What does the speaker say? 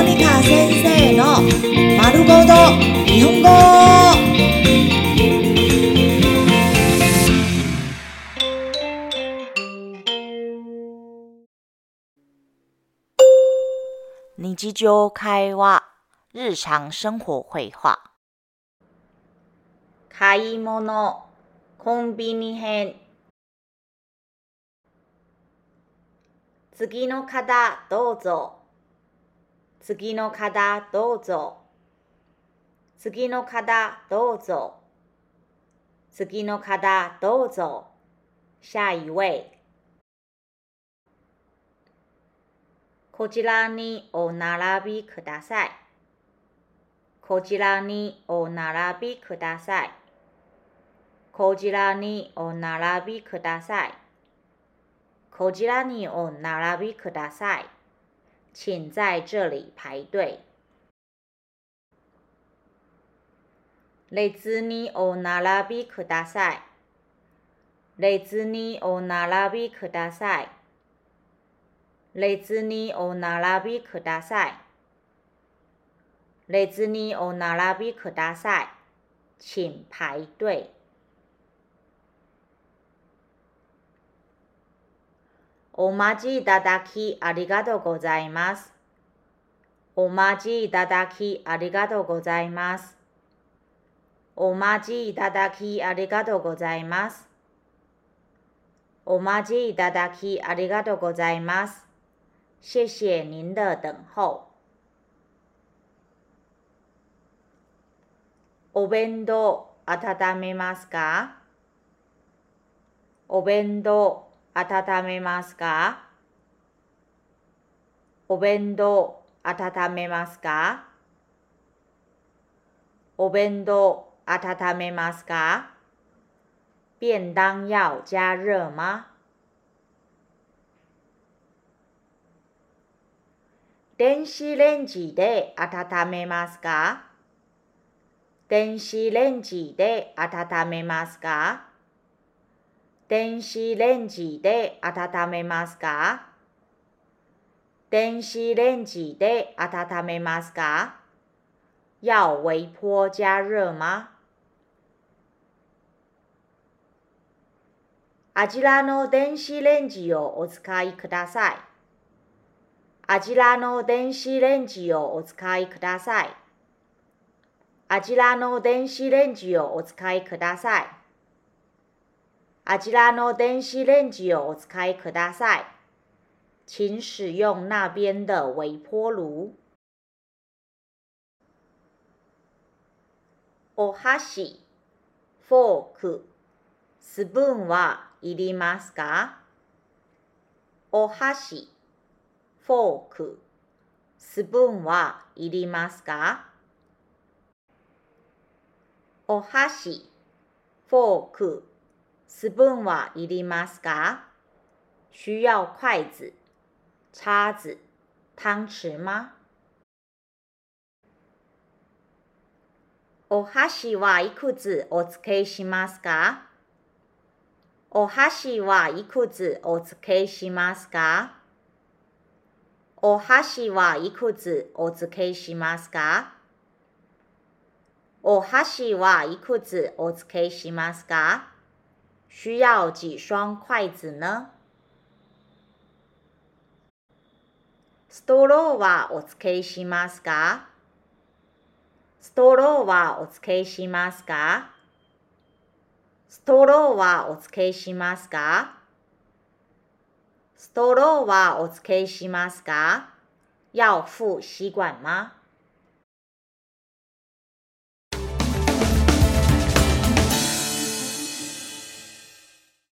モニカ先生の丸ごと日本語。日常会話日常生活。会話買い物コンビニ編。次の方どうぞ。次の方どうぞ。次の方どうぞ。次の方どうぞ。下一位。こちらにお並びください。こちらにお並びください。こちらにお並びください。こちらにお並びください。请在这里排队。列にお並びください。列にお並びください。列にお並びください。列にお並びください。请排队。お待ちいただきありがとうございます。お待ちいただきありがとうございます。お待ちいただきありがとうございます。お待ちいただきありがとうございます。谢谢您的等候。お弁当温めますか？お弁当温めますか？お弁当温めますか？お弁当温めますか？便当要加热吗？電子レンジで温めますか？電子レンジで温めますか？電子レンジで温めますか？電子レンジで温めますか？要微波加热吗？あちらの電子レンジをお使いください。あちらの電子レンジをお使いください。あちらの電子レンジをお使いください。あちらの電子レンジをお使いください。请使用那边的微波炉。お箸、フォーク、スプーンはいりますか？お箸、フォーク、スプーンはいりますか？お箸、フォーク、スプーンはいりますか？需要筷子、叉子、汤匙吗？お箸はいくつお付けしますか？お箸はいくつお付けしますか？お箸はいくつお付けしますか？お箸はいくつお付けしますか？需要几双筷子呢？ストローはお付けしますか？ストローはお付けしますか？ストローはお付けしますか？ストローはお付けしますか？要付吸管吗？